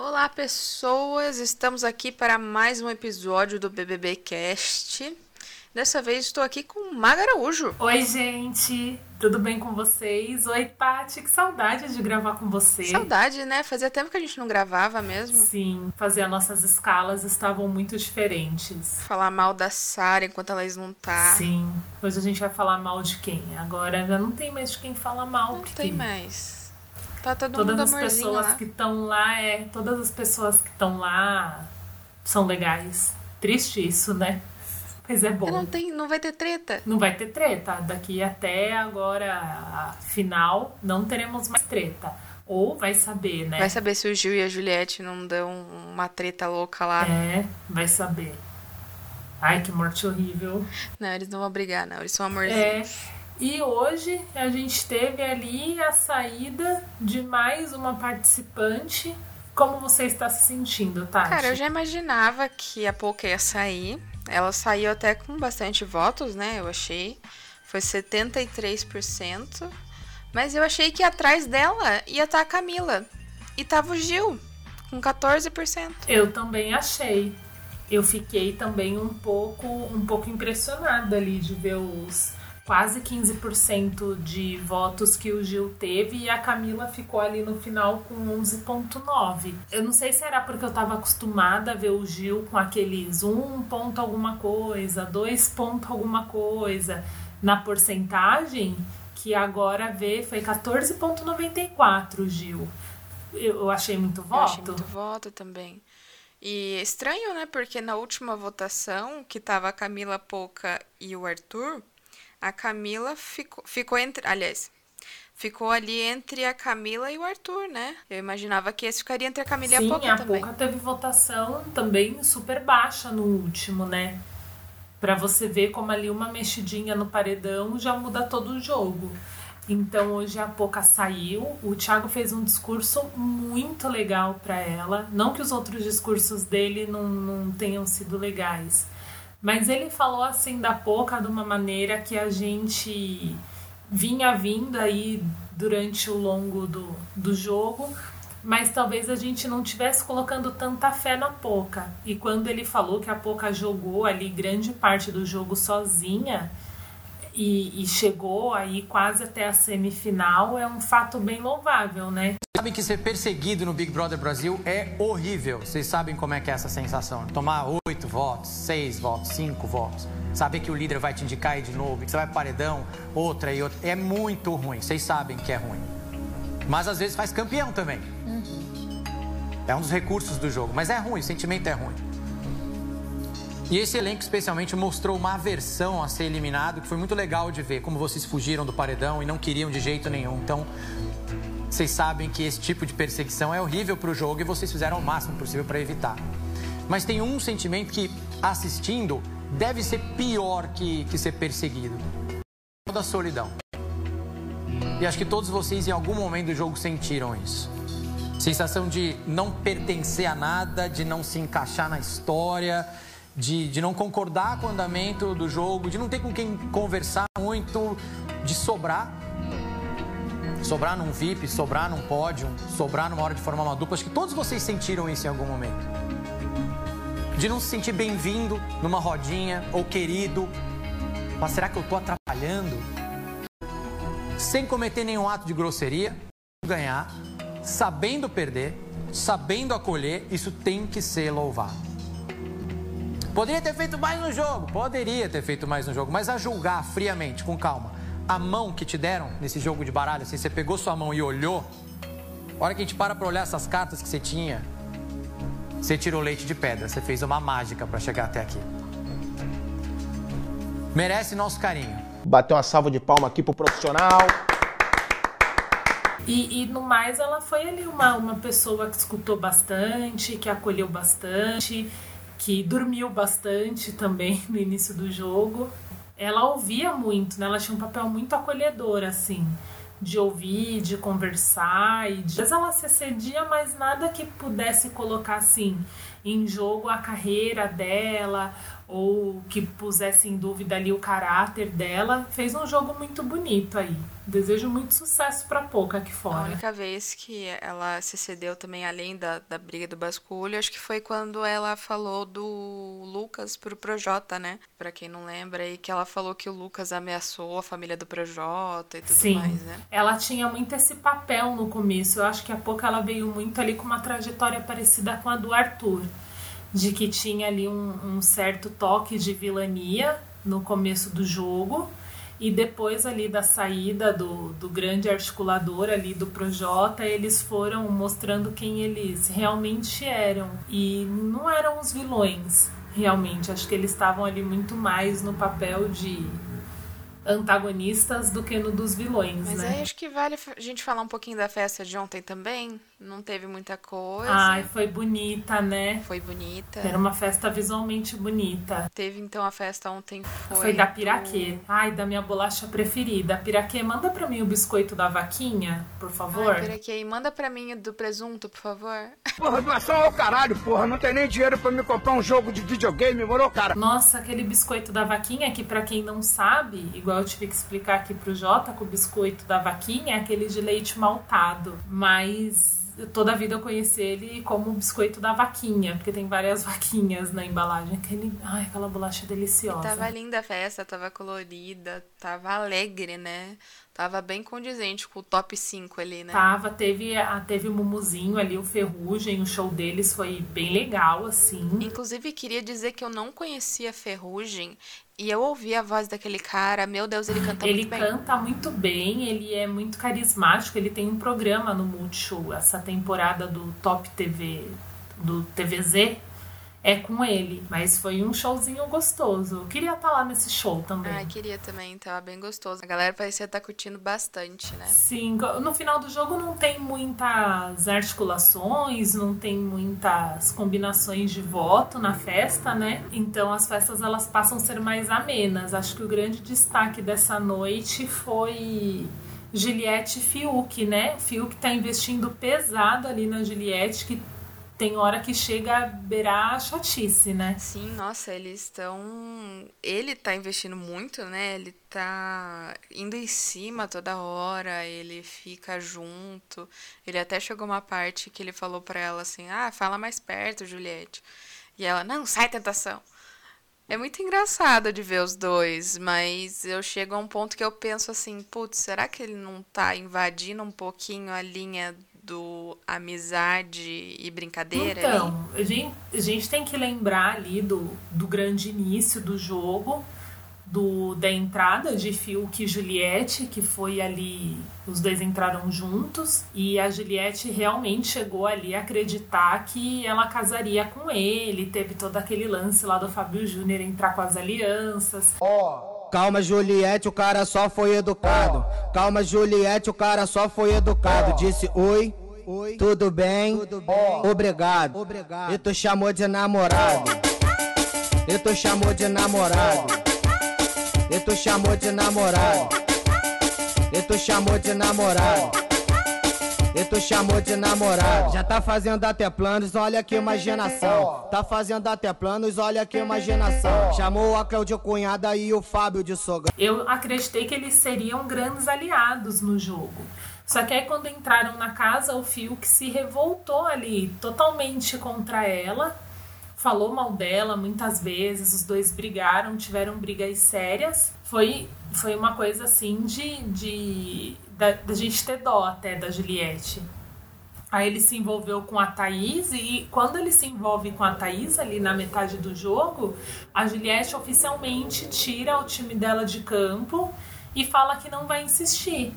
Olá, pessoas! Estamos aqui para mais um episódio do BBB Cast. Dessa vez estou aqui com Maga Araújo. Oi, gente! Tudo bem com vocês? Oi, Paty! Que saudade de gravar com você. Saudade, né? Fazia tempo que a gente não gravava mesmo. Sim, fazer as nossas escalas estavam muito diferentes. Falar mal da Sara enquanto ela não tá. Sim. Hoje a gente vai falar mal de quem? Agora já não tem mais de quem fala mal. Não porque tem mais. Tá todo Todas mundo as pessoas lá. que estão lá, é, todas as pessoas que estão lá são legais. Triste isso, né? Mas é bom. Não, tem, não vai ter treta. Não vai ter treta. Daqui até agora, final, não teremos mais treta. Ou vai saber, né? Vai saber se o Gil e a Juliette não dão uma treta louca lá. É, vai saber. Ai, que morte horrível. Não, eles não vão brigar, não. Eles são amorzinhos. É. E hoje a gente teve ali a saída de mais uma participante. Como você está se sentindo, Tati? Cara, eu já imaginava que a Pouca ia sair. Ela saiu até com bastante votos, né? Eu achei. Foi 73%. Mas eu achei que atrás dela ia estar a Camila. E tava o Gil, com 14%. Eu também achei. Eu fiquei também um pouco, um pouco impressionada ali de ver os quase 15% de votos que o Gil teve e a Camila ficou ali no final com 11.9. Eu não sei se era porque eu estava acostumada a ver o Gil com aqueles 1 ponto alguma coisa, 2 ponto alguma coisa na porcentagem, que agora vê foi 14.94 o Gil. Eu, achei muito voto. Eu achei muito voto também. E é estranho, né? Porque na última votação, que tava a Camila Pouca e o Arthur, a Camila ficou, ficou entre. Aliás, ficou ali entre a Camila e o Arthur, né? Eu imaginava que esse ficaria entre a Camila Sim, e a Pouca a também. Teve votação também super baixa no último, né? Pra você ver como ali uma mexidinha no paredão já muda todo o jogo. Então hoje a Pouca saiu, o Thiago fez um discurso muito legal para ela. Não que os outros discursos dele não, não tenham sido legais, mas ele falou assim da Pouca de uma maneira que a gente vinha vindo aí durante o longo do, do jogo, mas talvez a gente não tivesse colocando tanta fé na Pouca. E quando ele falou que a Pouca jogou ali grande parte do jogo sozinha e, e chegou aí quase até a semifinal, é um fato bem louvável, né? Sabem que ser perseguido no Big Brother Brasil é horrível. Vocês sabem como é que é essa sensação. Tomar oito votos, seis votos, cinco votos. Saber que o líder vai te indicar aí de novo, que você vai pro paredão, outra e outra. É muito ruim. Vocês sabem que é ruim. Mas às vezes faz campeão também. É um dos recursos do jogo. Mas é ruim, o sentimento é ruim. E esse elenco especialmente mostrou uma aversão a ser eliminado, que foi muito legal de ver como vocês fugiram do paredão e não queriam de jeito nenhum. Então, vocês sabem que esse tipo de perseguição é horrível para o jogo e vocês fizeram o máximo possível para evitar. Mas tem um sentimento que, assistindo, deve ser pior que, que ser perseguido: o da solidão. E acho que todos vocês, em algum momento do jogo, sentiram isso. Sensação de não pertencer a nada, de não se encaixar na história, de, de não concordar com o andamento do jogo, de não ter com quem conversar muito, de sobrar. Sobrar num VIP, sobrar num pódio, sobrar numa hora de formar uma dupla. Acho que todos vocês sentiram isso em algum momento. De não se sentir bem-vindo numa rodinha ou querido. Mas será que eu tô atrapalhando? Sem cometer nenhum ato de grosseria, ganhar, sabendo perder, sabendo acolher, isso tem que ser louvado. Poderia ter feito mais no jogo, poderia ter feito mais no jogo, mas a julgar friamente, com calma, a mão que te deram nesse jogo de baralho, assim, você pegou sua mão e olhou, a hora que a gente para pra olhar essas cartas que você tinha, você tirou leite de pedra, você fez uma mágica para chegar até aqui. Merece nosso carinho. Bater uma salva de palma aqui pro profissional. E, e, no mais, ela foi ali uma, uma pessoa que escutou bastante, que acolheu bastante, que dormiu bastante também no início do jogo. Ela ouvia muito, né? Ela tinha um papel muito acolhedor, assim, de ouvir, de conversar. E de... Às vezes ela se cedia, mas nada que pudesse colocar, assim, em jogo a carreira dela ou que pusesse em dúvida ali o caráter dela, fez um jogo muito bonito aí. Desejo muito sucesso para pouca aqui fora. A única vez que ela se cedeu também, além da, da briga do basculho, acho que foi quando ela falou do Lucas pro Projota, né? Pra quem não lembra, e que ela falou que o Lucas ameaçou a família do Projota e tudo Sim. mais, né? Ela tinha muito esse papel no começo. Eu acho que a pouco ela veio muito ali com uma trajetória parecida com a do Arthur de que tinha ali um, um, certo toque de vilania no começo do jogo e depois ali da saída do, do grande articulador ali do Projota eles foram mostrando quem eles realmente eram e não eram os vilões realmente acho que eles estavam ali muito mais no papel de antagonistas do que no dos vilões, Mas né? aí acho que vale a gente falar um pouquinho da festa de ontem também. Não teve muita coisa. Ai, foi bonita, né? Foi bonita. Era uma festa visualmente bonita. Teve então a festa ontem foi. Foi da Piraquê. Do... Ai, da minha bolacha preferida. Piraquê, manda pra mim o biscoito da vaquinha, por favor. Ai, Piraquê, manda pra mim do presunto, por favor. Porra, doação ao caralho, porra. Não tem nem dinheiro pra me comprar um jogo de videogame, morou, cara? Nossa, aquele biscoito da vaquinha, que pra quem não sabe, igual eu tive que explicar aqui pro Jota, que o biscoito da vaquinha é aquele de leite maltado. Mas toda a vida eu conheci ele como o biscoito da vaquinha, porque tem várias vaquinhas na embalagem. Aquele, ai, aquela bolacha deliciosa. E tava linda a festa, tava colorida, tava alegre, né? Tava bem condizente com o top 5 ali, né? Tava, teve, teve o Mumuzinho ali, o Ferrugem, o show deles foi bem legal, assim. Inclusive, queria dizer que eu não conhecia Ferrugem e eu ouvi a voz daquele cara, meu Deus, ele canta ele muito bem. Ele canta muito bem, ele é muito carismático, ele tem um programa no Multishow, essa temporada do Top TV, do TVZ, é com ele. Mas foi um showzinho gostoso. Eu queria estar lá nesse show também. Ah, queria também, tava bem gostoso. A galera parecia estar curtindo bastante, né? Sim, no final do jogo não tem muitas articulações, não tem muitas combinações de voto na festa, né? Então as festas elas passam a ser mais amenas. Acho que o grande destaque dessa noite foi Juliette Fiuk, né? Fiuk tá investindo pesado ali na Juliette, que tem hora que chega a beirar a chatice, né? Sim, nossa, eles estão. Ele tá investindo muito, né? Ele tá indo em cima toda hora, ele fica junto. Ele até chegou uma parte que ele falou pra ela assim: ah, fala mais perto, Juliette. E ela: não, sai, tentação. É muito engraçado de ver os dois, mas eu chego a um ponto que eu penso assim, putz, será que ele não tá invadindo um pouquinho a linha do amizade e brincadeira? Então, a gente, a gente tem que lembrar ali do, do grande início do jogo, do da entrada de Fiuk e Juliette, que foi ali, os dois entraram juntos, e a Juliette realmente chegou ali a acreditar que ela casaria com ele, teve todo aquele lance lá do Fábio Júnior entrar com as alianças. Ó, oh. Calma, Juliette, o cara só foi educado. Calma, Juliette, o cara só foi educado. Disse oi. Oi. Tudo bem? Tudo bem. Obrigado. Obrigado. E tu chamou de namorado. E tu chamou de namorado. E tu chamou de namorado. E tu chamou de namorado. E tu chamou de namorado. Já tá fazendo até planos, olha que imaginação. Tá fazendo até planos, olha que imaginação. Chamou a Cláudia Cunhada e o Fábio de Sogra. Eu acreditei que eles seriam grandes aliados no jogo. Só que aí quando entraram na casa, o Fiuk se revoltou ali totalmente contra ela. Falou mal dela muitas vezes, os dois brigaram, tiveram brigas sérias. Foi, foi uma coisa assim de, de da, da gente ter dó até da Juliette. Aí ele se envolveu com a Thaís e quando ele se envolve com a Thaís ali na metade do jogo, a Juliette oficialmente tira o time dela de campo e fala que não vai insistir.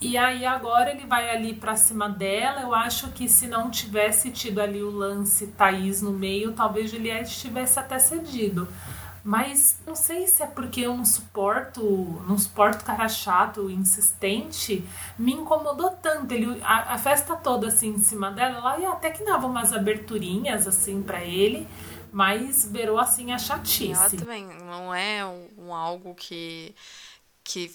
E aí agora ele vai ali para cima dela. Eu acho que se não tivesse tido ali o lance Thaís no meio, talvez Juliette tivesse até cedido. Mas não sei se é porque eu não suporto, não suporto cara chato, insistente, me incomodou tanto. Ele, a, a festa toda assim em cima dela, ela até que dava umas aberturinhas assim para ele, Mas beirou assim a chatice. Ela também não é um, um algo que que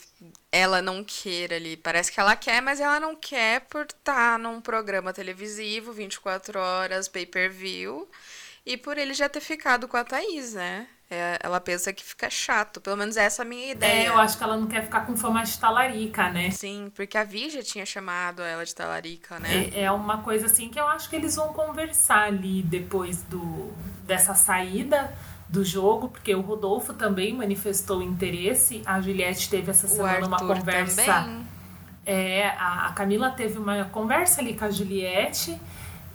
ela não queira ali. Parece que ela quer, mas ela não quer por estar num programa televisivo 24 horas, pay-per-view, e por ele já ter ficado com a Thaís, né? É, ela pensa que fica chato. Pelo menos essa é a minha ideia. É, eu acho que ela não quer ficar com fama de talarica, né? Sim, porque a Vi já tinha chamado ela de talarica, né? É, é uma coisa assim que eu acho que eles vão conversar ali depois do dessa saída do jogo, porque o Rodolfo também manifestou interesse. A Juliette teve essa semana uma conversa. Também. É, a, a Camila teve uma conversa ali com a Juliette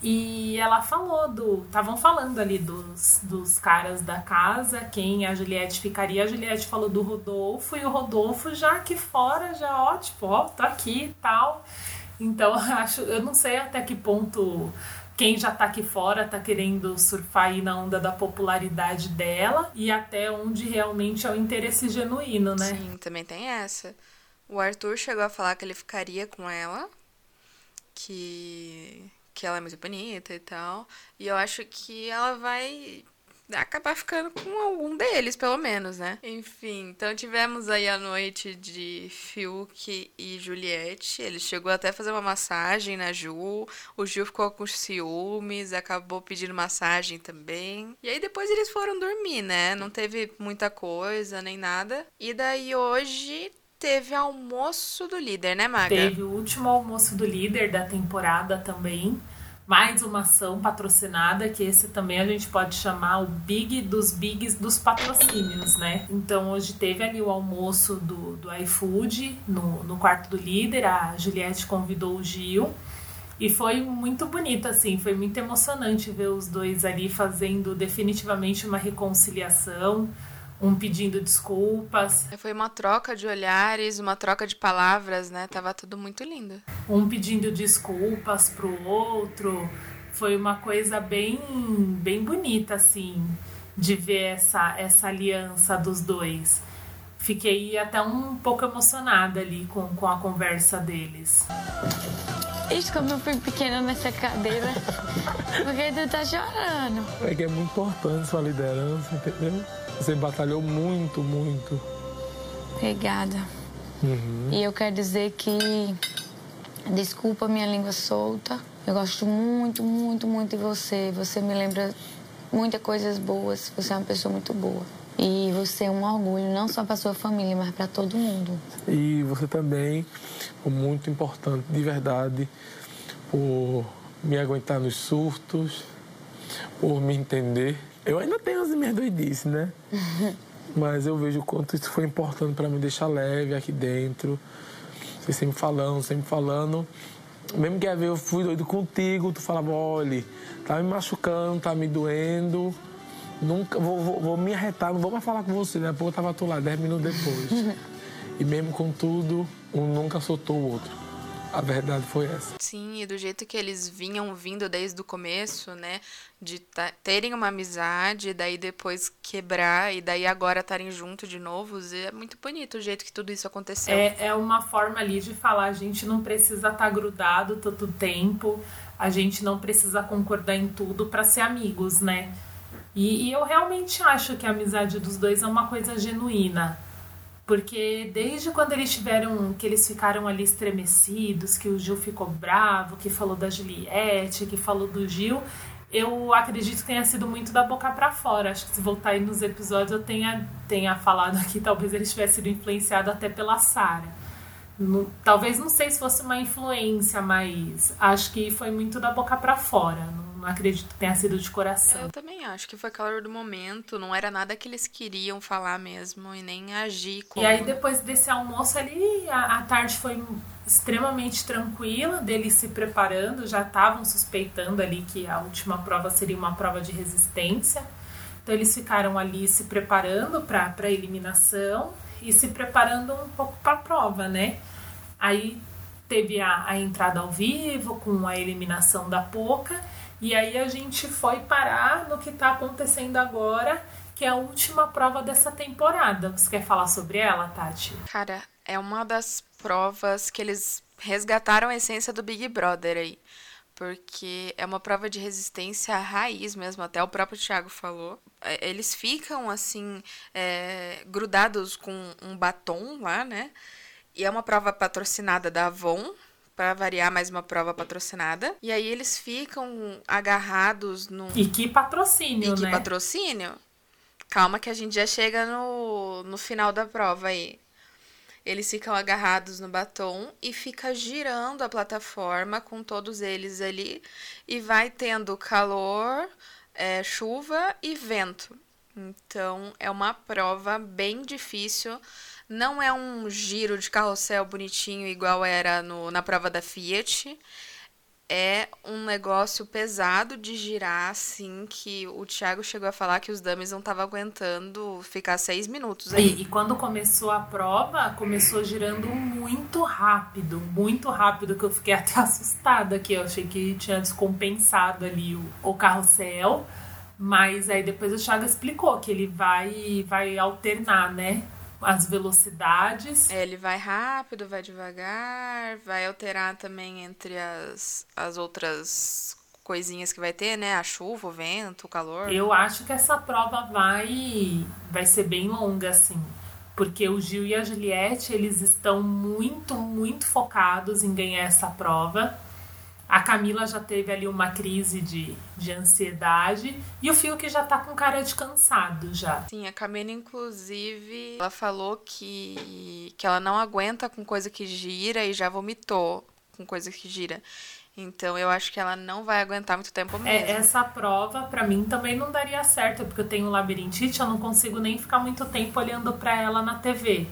e ela falou do. Estavam falando ali dos, dos caras da casa, quem a Juliette ficaria. A Juliette falou do Rodolfo e o Rodolfo já aqui fora, já, ó, tipo, ó, tô aqui e tal. Então, acho, eu não sei até que ponto quem já tá aqui fora tá querendo surfar aí na onda da popularidade dela e até onde realmente é o interesse genuíno, né? Sim, também tem essa. O Arthur chegou a falar que ele ficaria com ela, que que ela é muito bonita e tal. E eu acho que ela vai acabar ficando com algum deles, pelo menos, né? Enfim, então tivemos aí a noite de Fiuk e Juliette. Ele chegou até a fazer uma massagem na Ju. O Gil ficou com ciúmes, acabou pedindo massagem também. E aí depois eles foram dormir, né? Não teve muita coisa nem nada. E daí hoje teve almoço do líder, né, Maga? Teve o último almoço do líder da temporada também. Mais uma ação patrocinada, que esse também a gente pode chamar o big dos bigs dos patrocínios, né? Então hoje teve ali o almoço do, do iFood no, no quarto do líder, a Juliette convidou o Gil. E foi muito bonito, assim, foi muito emocionante ver os dois ali fazendo definitivamente uma reconciliação um pedindo desculpas. Foi uma troca de olhares, uma troca de palavras, né? Tava tudo muito lindo. Um pedindo desculpas pro outro. Foi uma coisa bem, bem bonita, assim, de ver essa, essa aliança dos dois. Fiquei até um pouco emocionada ali com, com a conversa deles. Isso como eu fui pequena nessa cadeira, porque tu tá chorando. É que é muito importante sua liderança, entendeu? Você batalhou muito, muito. Obrigada. Uhum. E eu quero dizer que. Desculpa minha língua solta. Eu gosto muito, muito, muito de você. Você me lembra muitas coisas boas. Você é uma pessoa muito boa. E você é um orgulho, não só para sua família, mas para todo mundo. E você também foi muito importante, de verdade, por me aguentar nos surtos, por me entender eu ainda tenho as minhas doidices, né? Mas eu vejo o quanto isso foi importante para me deixar leve aqui dentro. Você sempre falando, sempre falando. Mesmo que às vezes eu fui doido contigo, tu falava, olha, tá me machucando, tá me doendo. Nunca vou, vou, vou me arretar, não vou mais falar com você, né? Porque eu tava tu lá, dez minutos depois. e mesmo com tudo, um nunca soltou o outro. A verdade foi essa. Sim, e do jeito que eles vinham vindo desde o começo, né? De terem uma amizade, daí depois quebrar, e daí agora estarem junto de novo. É muito bonito o jeito que tudo isso aconteceu. É, é uma forma ali de falar, a gente não precisa estar tá grudado todo o tempo, a gente não precisa concordar em tudo para ser amigos, né? E, e eu realmente acho que a amizade dos dois é uma coisa genuína porque desde quando eles tiveram, que eles ficaram ali estremecidos, que o Gil ficou bravo, que falou da Juliette, que falou do Gil, eu acredito que tenha sido muito da boca para fora. Acho que se voltar aí nos episódios eu tenha, tenha falado aqui, talvez ele tivesse sido influenciado até pela Sara. Talvez não sei se fosse uma influência, mas acho que foi muito da boca para fora. Não não acredito que tenha sido de coração. Eu também acho que foi calor do momento, não era nada que eles queriam falar mesmo e nem agir como. E aí depois desse almoço ali, a, a tarde foi extremamente tranquila, deles se preparando, já estavam suspeitando ali que a última prova seria uma prova de resistência. Então eles ficaram ali se preparando para a eliminação e se preparando um pouco para a prova, né? Aí teve a, a entrada ao vivo com a eliminação da Poca e aí a gente foi parar no que está acontecendo agora, que é a última prova dessa temporada. Você quer falar sobre ela, Tati? Cara, é uma das provas que eles resgataram a essência do Big Brother aí. porque é uma prova de resistência raiz mesmo, até o próprio Thiago falou. É, eles ficam, assim, é, grudados com um batom lá, né? E é uma prova patrocinada da Avon, para variar mais uma prova patrocinada. E aí eles ficam agarrados no. E que patrocínio, e que né? patrocínio? Calma que a gente já chega no, no final da prova aí. Eles ficam agarrados no batom e fica girando a plataforma com todos eles ali e vai tendo calor, é, chuva e vento. Então é uma prova bem difícil. Não é um giro de carrossel bonitinho igual era no, na prova da Fiat é um negócio pesado de girar, assim, que o Thiago chegou a falar que os dummies não estavam aguentando ficar seis minutos aí. E, e, quando começou a prova, começou girando muito rápido, muito rápido, que eu fiquei até assustada, que eu achei que tinha descompensado ali o, o carrossel. Mas aí depois o Thiago explicou que ele vai, vai alternar, né? As velocidades. É, ele vai rápido, vai devagar, vai alterar também entre as, as outras coisinhas que vai ter, né? A chuva, o vento, o calor. Eu acho que essa prova vai vai ser bem longa assim, porque o Gil e a Juliette, eles estão muito, muito focados em ganhar essa prova. A Camila já teve ali uma crise de, de ansiedade e o Fiuk já tá com cara de cansado já. Sim, a Camila, inclusive, ela falou que, que ela não aguenta com coisa que gira e já vomitou com coisa que gira. Então eu acho que ela não vai aguentar muito tempo mesmo. É, essa prova para mim também não daria certo, porque eu tenho labirintite, eu não consigo nem ficar muito tempo olhando para ela na TV.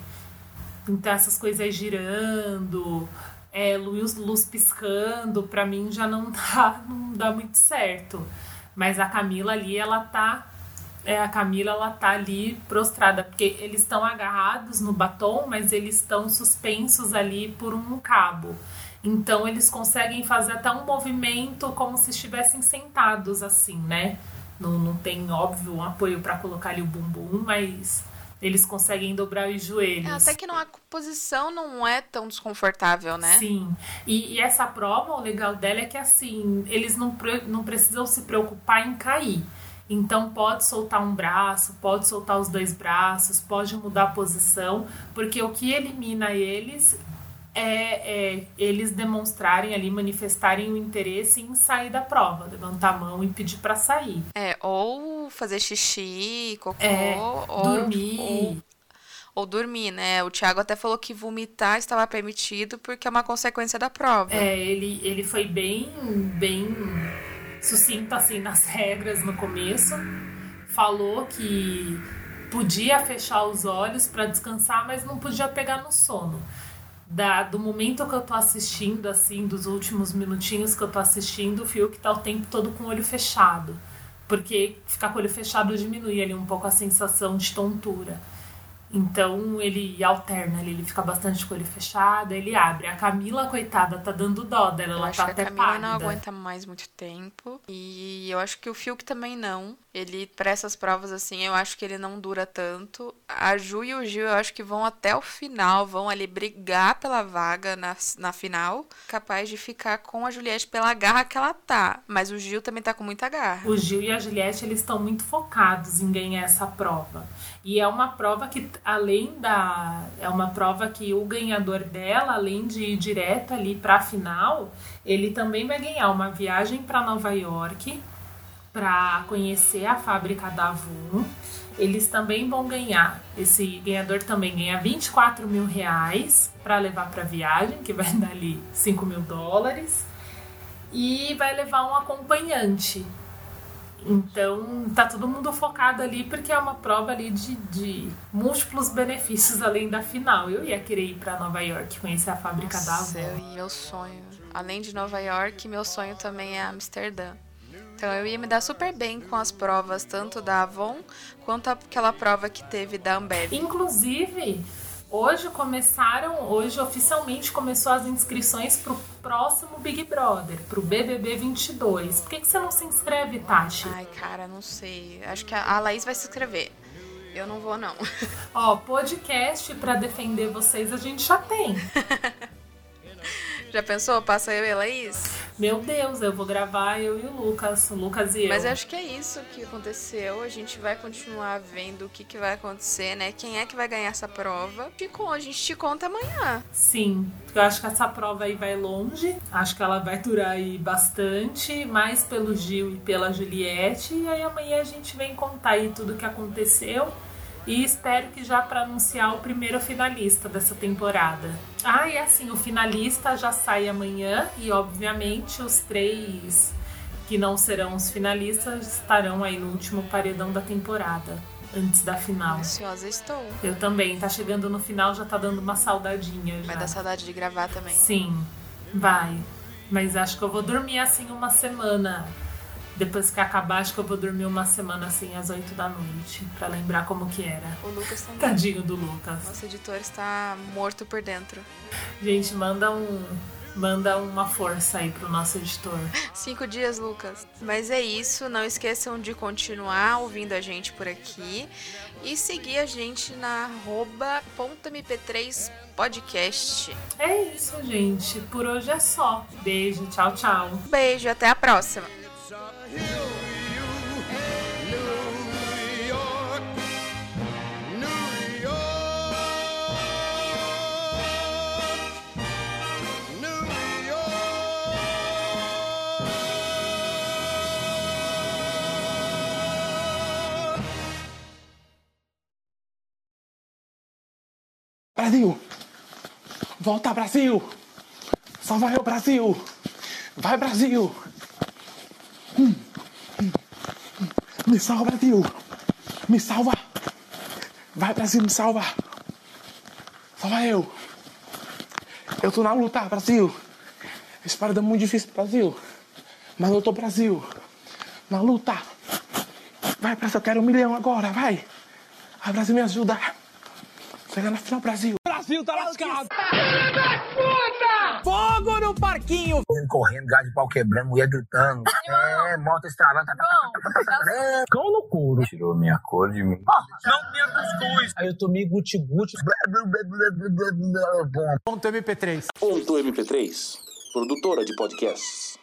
Então essas coisas girando, é, luz, luz piscando, para mim já não dá, não dá muito certo. Mas a Camila ali, ela tá. É, a Camila, ela tá ali prostrada, porque eles estão agarrados no batom, mas eles estão suspensos ali por um cabo. Então eles conseguem fazer até um movimento como se estivessem sentados assim, né? Não, não tem, óbvio, um apoio para colocar ali o bumbum, mas eles conseguem dobrar os joelhos. É, até que não, a posição não é tão desconfortável, né? Sim. E, e, essa prova, o legal dela é que assim, eles não, não precisam se preocupar em cair. Então pode soltar um braço, pode soltar os dois braços, pode mudar a posição, porque o que elimina eles é, é, eles demonstrarem ali, manifestarem o interesse em sair da prova, levantar a mão e pedir para sair. É, ou fazer xixi, cocô, é, ou dormir. Ou, ou, dormir, né? O Thiago até falou que vomitar estava permitido porque é uma consequência da prova. É, ele, ele foi bem, bem sucinto assim nas regras no começo. Falou que podia fechar os olhos para descansar, mas não podia pegar no sono da, do momento que eu tô assistindo, assim, dos últimos minutinhos que eu tô assistindo, o Fiuk tá o tempo todo com o olho fechado. Porque ficar com o olho fechado diminui ali um pouco a sensação de tontura. Então ele alterna, ele fica bastante com o olho fechado, ele abre. A Camila, coitada, tá dando dó dela, ela tá até pálida. A Camila pálida. não aguenta mais muito tempo. E eu acho que o Fiuk também não. Ele, para essas provas assim, eu acho que ele não dura tanto. A Ju e o Gil, eu acho que vão até o final, vão ali brigar pela vaga na, na final. Capaz de ficar com a Juliette pela garra que ela tá. Mas o Gil também tá com muita garra. O Gil e a Juliette, eles estão muito focados em ganhar essa prova. E é uma prova que, além da. É uma prova que o ganhador dela, além de ir direto ali para a final, ele também vai ganhar uma viagem para Nova York para conhecer a fábrica da Avon. Eles também vão ganhar, esse ganhador também ganha 24 mil reais para levar para a viagem, que vai dar ali 5 mil dólares, e vai levar um acompanhante então, tá todo mundo focado ali porque é uma prova ali de, de múltiplos benefícios além da final. Eu ia querer ir para Nova York conhecer a fábrica Nossa, da Avon. Eu, meu sonho. Além de Nova York, meu sonho também é Amsterdã. Então eu ia me dar super bem com as provas tanto da Avon quanto aquela prova que teve da Ambev. Inclusive, Hoje começaram, hoje oficialmente começou as inscrições para o próximo Big Brother, para o BBB 22. Por que, que você não se inscreve, Tati? Ai, cara, não sei. Acho que a Laís vai se inscrever. Eu não vou, não. Ó, podcast para defender vocês a gente já tem. já pensou? Passa eu e a Laís? meu Deus, eu vou gravar eu e o Lucas, o Lucas e eu. Mas acho que é isso que aconteceu. A gente vai continuar vendo o que, que vai acontecer, né? Quem é que vai ganhar essa prova? Ficou, a gente te conta amanhã. Sim, eu acho que essa prova aí vai longe. Acho que ela vai durar aí bastante, mais pelo Gil e pela Juliette. E aí amanhã a gente vem contar aí tudo o que aconteceu. E espero que já para anunciar o primeiro finalista dessa temporada. Ah, e assim, o finalista já sai amanhã e obviamente os três que não serão os finalistas estarão aí no último paredão da temporada, antes da final. Ansiosa estou. Eu também, tá chegando no final, já tá dando uma saudadinha já. Vai dar saudade de gravar também. Sim, vai. Mas acho que eu vou dormir assim uma semana depois que acabar, acho que eu vou dormir uma semana assim às 8 da noite, para lembrar como que era. O Lucas também. Tadinho do Lucas. Nosso editor está morto por dentro. Gente, manda um. Manda uma força aí pro nosso editor. Cinco dias, Lucas. Mas é isso. Não esqueçam de continuar ouvindo a gente por aqui. E seguir a gente na .mp3 podcast. É isso, gente. Por hoje é só. Beijo, tchau, tchau. Beijo, até a próxima. Brasil! Volta, Brasil! Salva eu, Brasil! Vai, Brasil! Me salva, Brasil! Me salva! Vai, Brasil, me salva! Salva eu! Eu tô na luta, Brasil! Esse paredão é muito difícil, Brasil! Mas eu tô, Brasil! Na luta! Vai, Brasil, eu quero um milhão agora, vai! Vai, Brasil, me ajuda! Chega na final, Brasil! Brasil tá lascado! puta! Fogo no parquinho! Correndo, gás de pau quebrando, mulher gritando. É, moto estralando. Cão no couro. Tirou minha cor de mim. Não tinha cuscuz. Aí eu tomei guti-guti. Ponto MP3. Ponto MP3, produtora de podcasts.